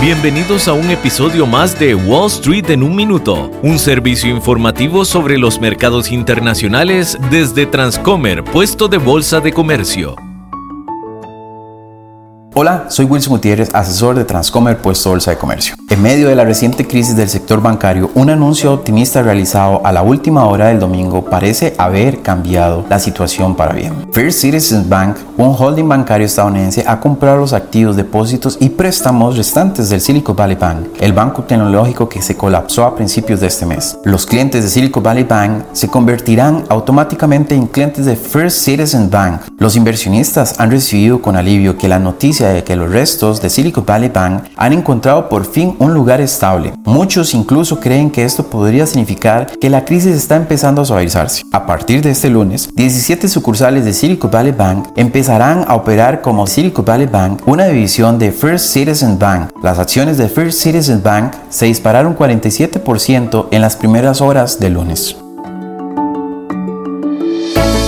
Bienvenidos a un episodio más de Wall Street en un minuto, un servicio informativo sobre los mercados internacionales desde Transcomer, puesto de bolsa de comercio. Hola, soy Wilson Gutiérrez, asesor de Transcomer Puesto Bolsa de Comercio. En medio de la reciente crisis del sector bancario, un anuncio optimista realizado a la última hora del domingo parece haber cambiado la situación para bien. First Citizens Bank, un holding bancario estadounidense, ha comprado los activos, depósitos y préstamos restantes del Silicon Valley Bank, el banco tecnológico que se colapsó a principios de este mes. Los clientes de Silicon Valley Bank se convertirán automáticamente en clientes de First Citizens Bank. Los inversionistas han recibido con alivio que la noticia de que los restos de Silicon Valley Bank han encontrado por fin un lugar estable. Muchos incluso creen que esto podría significar que la crisis está empezando a suavizarse. A partir de este lunes, 17 sucursales de Silicon Valley Bank empezarán a operar como Silicon Valley Bank, una división de First Citizen Bank. Las acciones de First Citizen Bank se dispararon 47% en las primeras horas del lunes.